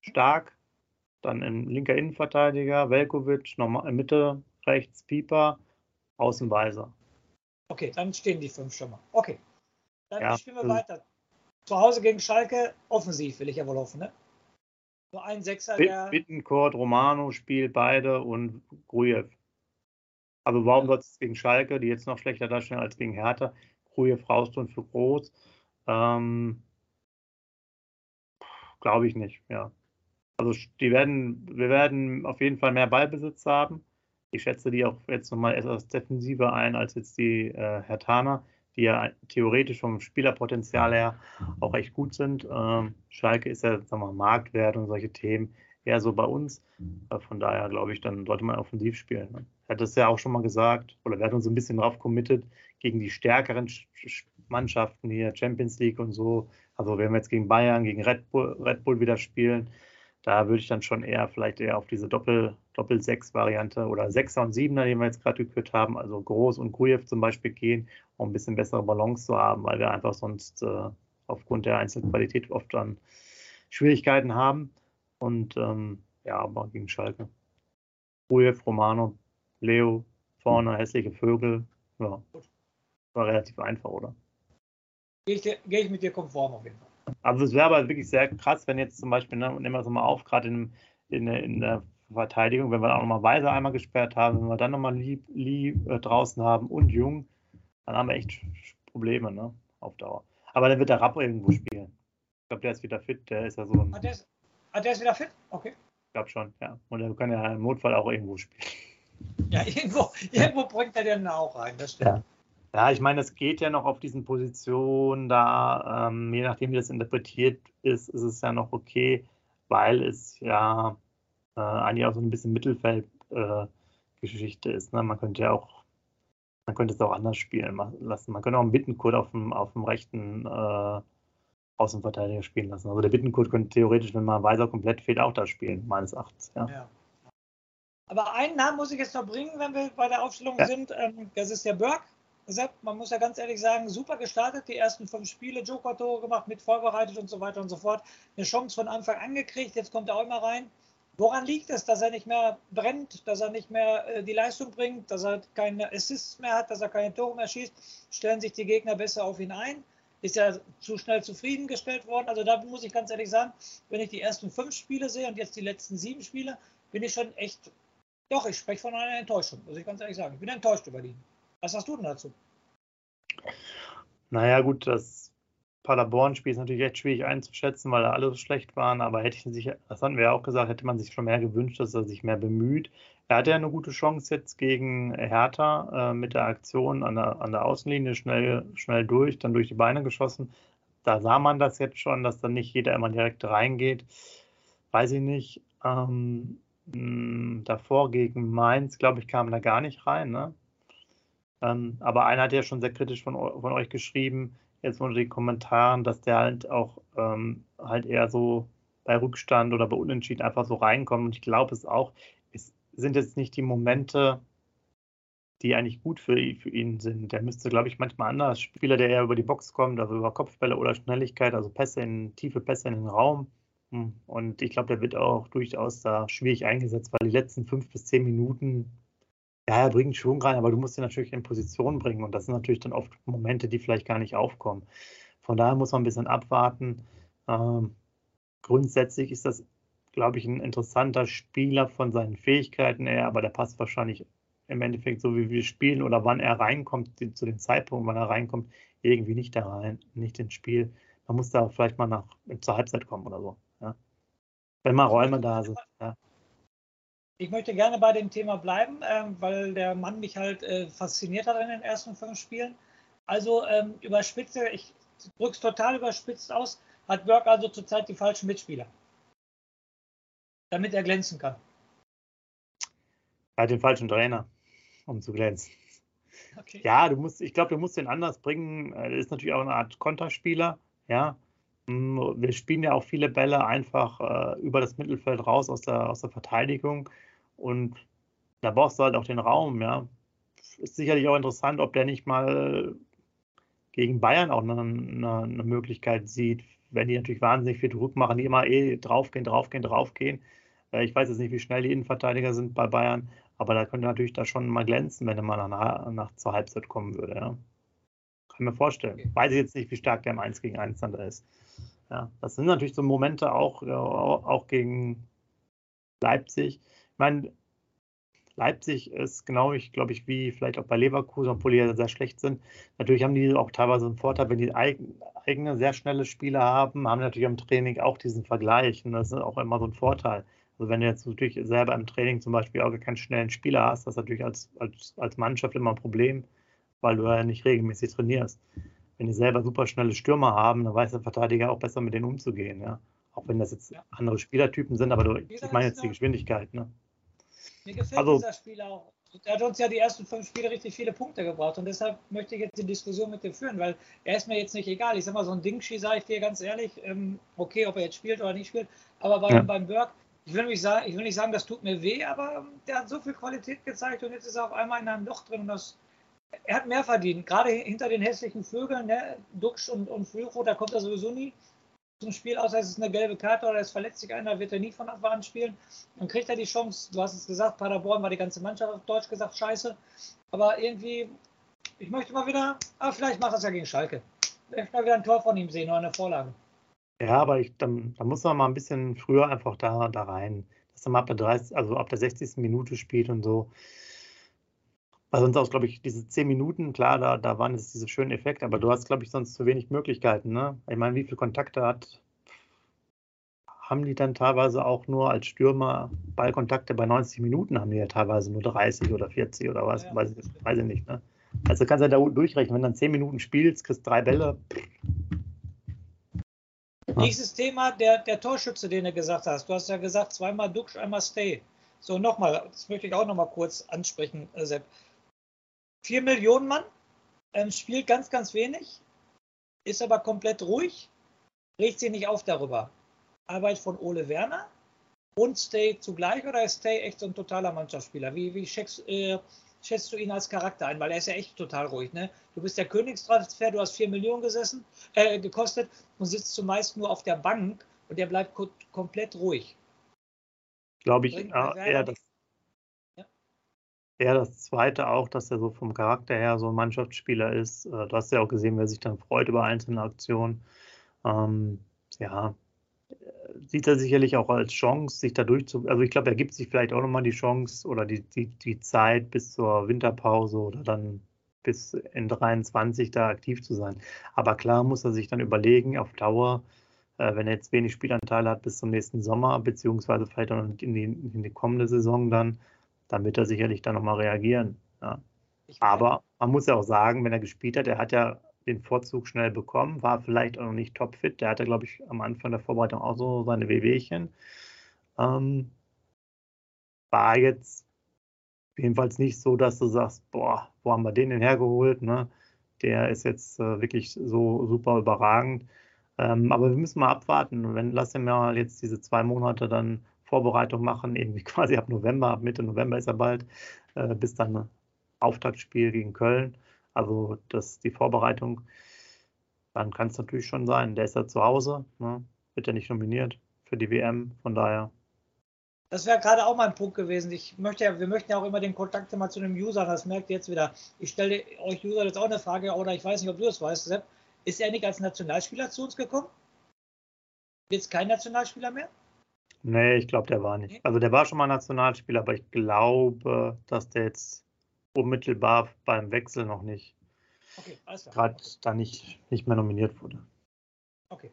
Stark. Dann ein linker Innenverteidiger. Velkovic, nochmal in Mitte rechts Pieper, Außenweiser. Okay, dann stehen die fünf schon mal. Okay. Dann ja, spielen wir weiter. Zu Hause gegen Schalke, offensiv will ich ja wohl hoffen, ne? Nur ein Sechser, der. Bittencourt, Romano spielt beide und Grujew. Aber warum ja. es gegen Schalke, die jetzt noch schlechter darstellen als gegen Hertha? Grujew raus und für groß. Ähm, Glaube ich nicht, ja. Also die werden, wir werden auf jeden Fall mehr Ballbesitz haben. Ich schätze die auch jetzt nochmal etwas defensiver ein als jetzt die äh, Hertaner, die ja theoretisch vom Spielerpotenzial her auch echt gut sind. Ähm, Schalke ist ja, sagen wir mal, Marktwert und solche Themen eher so bei uns. Äh, von daher glaube ich, dann sollte man offensiv spielen. Ne? Er hat es ja auch schon mal gesagt, oder wir hatten uns ein bisschen drauf committed, gegen die stärkeren Mannschaften hier, Champions League und so. Also wenn wir jetzt gegen Bayern, gegen Red Bull, Red Bull wieder spielen, da würde ich dann schon eher vielleicht eher auf diese Doppel, Doppel-6-Variante oder Sechser und Siebener, die wir jetzt gerade gekürt haben, also Groß und Grujew zum Beispiel gehen, um ein bisschen bessere Balance zu haben, weil wir einfach sonst äh, aufgrund der Einzelqualität oft dann Schwierigkeiten haben. Und ähm, ja, aber gegen Schalke. Grujew, Romano, Leo, vorne hässliche Vögel. Ja, war relativ einfach, oder? Gehe ich, geh ich mit dir konform auf jeden Fall. Also es wäre aber wirklich sehr krass, wenn jetzt zum Beispiel, ne, nehmen wir es mal auf, gerade in, in, in, der Verteidigung, wenn wir auch nochmal Weise einmal gesperrt haben, wenn wir dann nochmal Lee, Lee äh, draußen haben und Jung, dann haben wir echt Probleme, ne, auf Dauer. Aber dann wird der Rapp irgendwo spielen. Ich glaube, der ist wieder fit, der ist ja so ein... Ah, der ist, ah, der ist wieder fit? Okay. Ich glaube schon, ja. Und er kann ja im Notfall auch irgendwo spielen. Ja, irgendwo, irgendwo bringt er den auch rein, das stimmt. Ja. Ja, ich meine, es geht ja noch auf diesen Positionen da, ähm, je nachdem, wie das interpretiert ist, ist es ja noch okay, weil es ja äh, eigentlich auch so ein bisschen Mittelfeldgeschichte äh, ist. Ne? Man könnte ja auch, man könnte es auch anders spielen lassen. Man könnte auch einen Bittenkurt auf dem, auf dem rechten, äh, Außenverteidiger spielen lassen. Also der Bittenkurt könnte theoretisch, wenn mal Weiser komplett fehlt, auch da spielen, meines Erachtens. Ja. ja. Aber einen Namen muss ich jetzt noch bringen, wenn wir bei der Aufstellung ja. sind. Ähm, das ist der Burke. Sepp, man muss ja ganz ehrlich sagen, super gestartet, die ersten fünf Spiele, Joker-Tore gemacht, mit vorbereitet und so weiter und so fort. Eine Chance von Anfang an gekriegt, jetzt kommt er auch immer rein. Woran liegt es, dass er nicht mehr brennt, dass er nicht mehr äh, die Leistung bringt, dass er keine Assists mehr hat, dass er keine Tore mehr schießt? Stellen sich die Gegner besser auf ihn ein? Ist er zu schnell zufriedengestellt worden? Also da muss ich ganz ehrlich sagen, wenn ich die ersten fünf Spiele sehe und jetzt die letzten sieben Spiele, bin ich schon echt, doch, ich spreche von einer Enttäuschung, muss ich ganz ehrlich sagen. Ich bin enttäuscht über ihn. Was sagst du denn dazu? Naja, gut, das Paderborn-Spiel ist natürlich echt schwierig einzuschätzen, weil da alle so schlecht waren, aber hätte ich sich, das hatten wir ja auch gesagt, hätte man sich schon mehr gewünscht, dass er sich mehr bemüht. Er hatte ja eine gute Chance jetzt gegen Hertha äh, mit der Aktion an der, an der Außenlinie schnell, schnell durch, dann durch die Beine geschossen. Da sah man das jetzt schon, dass dann nicht jeder immer direkt reingeht. Weiß ich nicht. Ähm, davor gegen Mainz, glaube ich, kam da gar nicht rein. Ne? Ähm, aber einer hat ja schon sehr kritisch von, von euch geschrieben, jetzt unter den Kommentaren, dass der halt auch ähm, halt eher so bei Rückstand oder bei Unentschieden einfach so reinkommt. Und ich glaube es auch, es sind jetzt nicht die Momente, die eigentlich gut für, für ihn sind. Der müsste, glaube ich, manchmal anders. Spieler, der eher über die Box kommt, also über Kopfbälle oder Schnelligkeit, also Pässe in, tiefe Pässe in den Raum. Hm. Und ich glaube, der wird auch durchaus da schwierig eingesetzt, weil die letzten fünf bis zehn Minuten ja, er bringt Schwung rein, aber du musst ihn natürlich in Position bringen und das sind natürlich dann oft Momente, die vielleicht gar nicht aufkommen. Von daher muss man ein bisschen abwarten. Ähm, grundsätzlich ist das, glaube ich, ein interessanter Spieler von seinen Fähigkeiten her, aber der passt wahrscheinlich im Endeffekt, so wie wir spielen oder wann er reinkommt, zu dem Zeitpunkt, wann er reinkommt, irgendwie nicht da rein, nicht ins Spiel. Man muss da vielleicht mal nach zur Halbzeit kommen oder so. Ja. Wenn mal Räume da sind. Ja. Ich möchte gerne bei dem Thema bleiben, ähm, weil der Mann mich halt äh, fasziniert hat in den ersten fünf Spielen. Also ähm, überspitze, ich drücke es total überspitzt aus, hat Burke also zurzeit die falschen Mitspieler, damit er glänzen kann. Er hat den falschen Trainer, um zu glänzen. Okay. Ja, du musst, ich glaube, du musst den anders bringen. Er ist natürlich auch eine Art Konterspieler, ja. Hm, wir spielen ja auch viele Bälle einfach äh, über das Mittelfeld raus aus der, aus der Verteidigung. Und da brauchst du halt auch den Raum, ja. Ist sicherlich auch interessant, ob der nicht mal gegen Bayern auch eine, eine, eine Möglichkeit sieht, wenn die natürlich wahnsinnig viel Druck machen, die immer eh draufgehen, draufgehen, draufgehen. Äh, ich weiß jetzt nicht, wie schnell die Innenverteidiger sind bei Bayern, aber da könnte natürlich da schon mal glänzen, wenn er mal nach, nach zur Halbzeit kommen würde. Ja. Kann ich mir vorstellen. Okay. Weiß ich jetzt nicht, wie stark der im 1 gegen 1 dann da ist. Ja, das sind natürlich so Momente auch, auch gegen Leipzig meine, Leipzig ist genau, ich glaube ich, wie vielleicht auch bei Leverkusen, obwohl die ja sehr schlecht sind. Natürlich haben die auch teilweise einen Vorteil, wenn die eigene sehr schnelle Spieler haben, haben natürlich im Training auch diesen Vergleich. Und das ist auch immer so ein Vorteil. Also wenn du jetzt natürlich selber im Training zum Beispiel auch keinen schnellen Spieler hast, das ist natürlich als, als, als Mannschaft immer ein Problem, weil du ja nicht regelmäßig trainierst. Wenn die selber super schnelle Stürmer haben, dann weiß der Verteidiger auch besser mit denen umzugehen, ja. Auch wenn das jetzt andere Spielertypen sind, aber du, ich meine jetzt die Geschwindigkeit, ne? Mir gefällt also, dieser Spieler auch. Er hat uns ja die ersten fünf Spiele richtig viele Punkte gebracht und deshalb möchte ich jetzt die Diskussion mit dem führen, weil er ist mir jetzt nicht egal. Ich sag mal, so ein Dingshi, sage ich dir ganz ehrlich, ähm, okay, ob er jetzt spielt oder nicht spielt, aber bei, ja. beim Burke, ich will, nicht sagen, ich will nicht sagen, das tut mir weh, aber ähm, der hat so viel Qualität gezeigt und jetzt ist er auf einmal in einem Loch drin und das, er hat mehr verdient. Gerade hinter den hässlichen Vögeln, ne? Duxch und, und Flucho, da kommt er sowieso nie zum Spiel, außer es ist eine gelbe Karte oder es verletzt sich einer, wird er nie von Anfang an spielen. Dann kriegt er die Chance. Du hast es gesagt, Paderborn war die ganze Mannschaft auf Deutsch gesagt scheiße. Aber irgendwie, ich möchte mal wieder, ah, vielleicht macht es ja gegen Schalke. Ich möchte mal wieder ein Tor von ihm sehen oder eine Vorlage. Ja, aber ich, dann, dann muss man mal ein bisschen früher einfach da, da rein. Dass er mal ab der 30, also ab der 60. Minute spielt und so. Weil sonst auch, glaube ich, diese zehn Minuten, klar, da, da waren es diese schönen Effekte, aber du hast, glaube ich, sonst zu wenig Möglichkeiten. Ne? Ich meine, wie viele Kontakte hat, haben die dann teilweise auch nur als Stürmer Ballkontakte bei 90 Minuten, haben die ja teilweise nur 30 oder 40 oder was, ja, weiß, ich, weiß ich nicht. Ne? Also kannst du ja da durchrechnen, wenn du dann zehn Minuten spielst, kriegst drei Bälle. Nächstes Thema, der, der Torschütze, den du gesagt hast. Du hast ja gesagt, zweimal Duxch, einmal Stay. So, nochmal, das möchte ich auch nochmal kurz ansprechen, äh, Sepp. 4 Millionen Mann, ähm, spielt ganz, ganz wenig, ist aber komplett ruhig. regt sich nicht auf darüber. Arbeit von Ole Werner und Stay zugleich oder ist Stay echt so ein totaler Mannschaftsspieler? Wie, wie schätzt, äh, schätzt, du ihn als Charakter ein? Weil er ist ja echt total ruhig. Ne? Du bist der Königstransfer, du hast 4 Millionen gesessen, äh, gekostet und sitzt zumeist nur auf der Bank und der bleibt ko komplett ruhig. Glaube ich äh, eher das. Eher das Zweite auch, dass er so vom Charakter her so ein Mannschaftsspieler ist. Äh, du hast ja auch gesehen, wer sich dann freut über einzelne Aktionen. Ähm, ja, sieht er sicherlich auch als Chance, sich dadurch zu. Also ich glaube, er gibt sich vielleicht auch nochmal die Chance oder die, die, die Zeit bis zur Winterpause oder dann bis in 23 da aktiv zu sein. Aber klar muss er sich dann überlegen, auf Dauer, äh, wenn er jetzt wenig Spielanteile hat bis zum nächsten Sommer, beziehungsweise vielleicht auch in die, in die kommende Saison dann, dann wird er sicherlich dann nochmal reagieren. Ja. Aber man muss ja auch sagen, wenn er gespielt hat, er hat ja den Vorzug schnell bekommen, war vielleicht auch noch nicht topfit. Der hatte, glaube ich, am Anfang der Vorbereitung auch so seine Wehwehchen. Ähm, war jetzt jedenfalls nicht so, dass du sagst, boah, wo haben wir den denn hergeholt? Ne? Der ist jetzt äh, wirklich so super überragend. Ähm, aber wir müssen mal abwarten. Wenn lass ihn mal jetzt diese zwei Monate dann Vorbereitung machen, eben quasi ab November, ab Mitte November ist er bald, äh, bis dann Auftaktspiel gegen Köln. Also das die Vorbereitung, dann kann es natürlich schon sein. Der ist ja zu Hause, ne? wird ja nicht nominiert für die WM, von daher. Das wäre gerade auch mein Punkt gewesen. Ich möchte ja, wir möchten ja auch immer den Kontakt immer zu dem User, das merkt ihr jetzt wieder. Ich stelle euch User jetzt auch eine Frage, oder ich weiß nicht, ob du das weißt, Sepp. Ist er nicht als Nationalspieler zu uns gekommen? Jetzt kein Nationalspieler mehr? Nee, ich glaube, der war nicht. Also der war schon mal Nationalspieler, aber ich glaube, dass der jetzt unmittelbar beim Wechsel noch nicht. Okay, Gerade da nicht, nicht mehr nominiert wurde. Okay.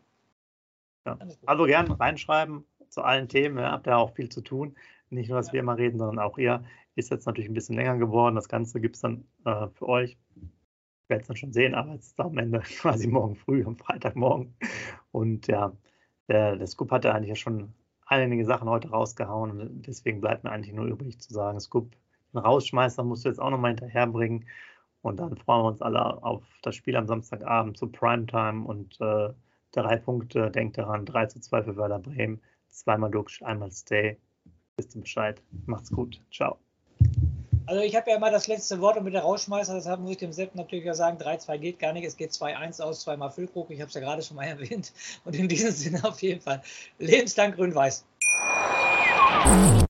Ja. Also gern reinschreiben zu allen Themen. Ihr habt ja auch viel zu tun. Nicht nur, dass ja. wir immer reden, sondern auch ihr. Ist jetzt natürlich ein bisschen länger geworden. Das Ganze gibt es dann äh, für euch. Ich werde es dann schon sehen, aber es ist am Ende quasi morgen früh, am Freitagmorgen. Und ja, der, der Scoop hat ja eigentlich ja schon einige Sachen heute rausgehauen. Deswegen bleibt mir eigentlich nur übrig zu sagen, Scoop einen Rausschmeißer musst du jetzt auch nochmal hinterherbringen. Und dann freuen wir uns alle auf das Spiel am Samstagabend zu Primetime und äh, drei Punkte. Denkt daran, 3 zu 2 für Werder Bremen. Zweimal Duxch, einmal Stay. Wisst ihr Bescheid. Macht's gut. Ciao. Also ich habe ja immer das letzte Wort und mit der Rausschmeißer, deshalb muss ich dem Sepp natürlich ja sagen, 3-2 geht gar nicht, es geht 2-1 aus, zweimal Füllkrug, ich habe es ja gerade schon mal erwähnt. Und in diesem Sinne auf jeden Fall lebenslang grün-weiß.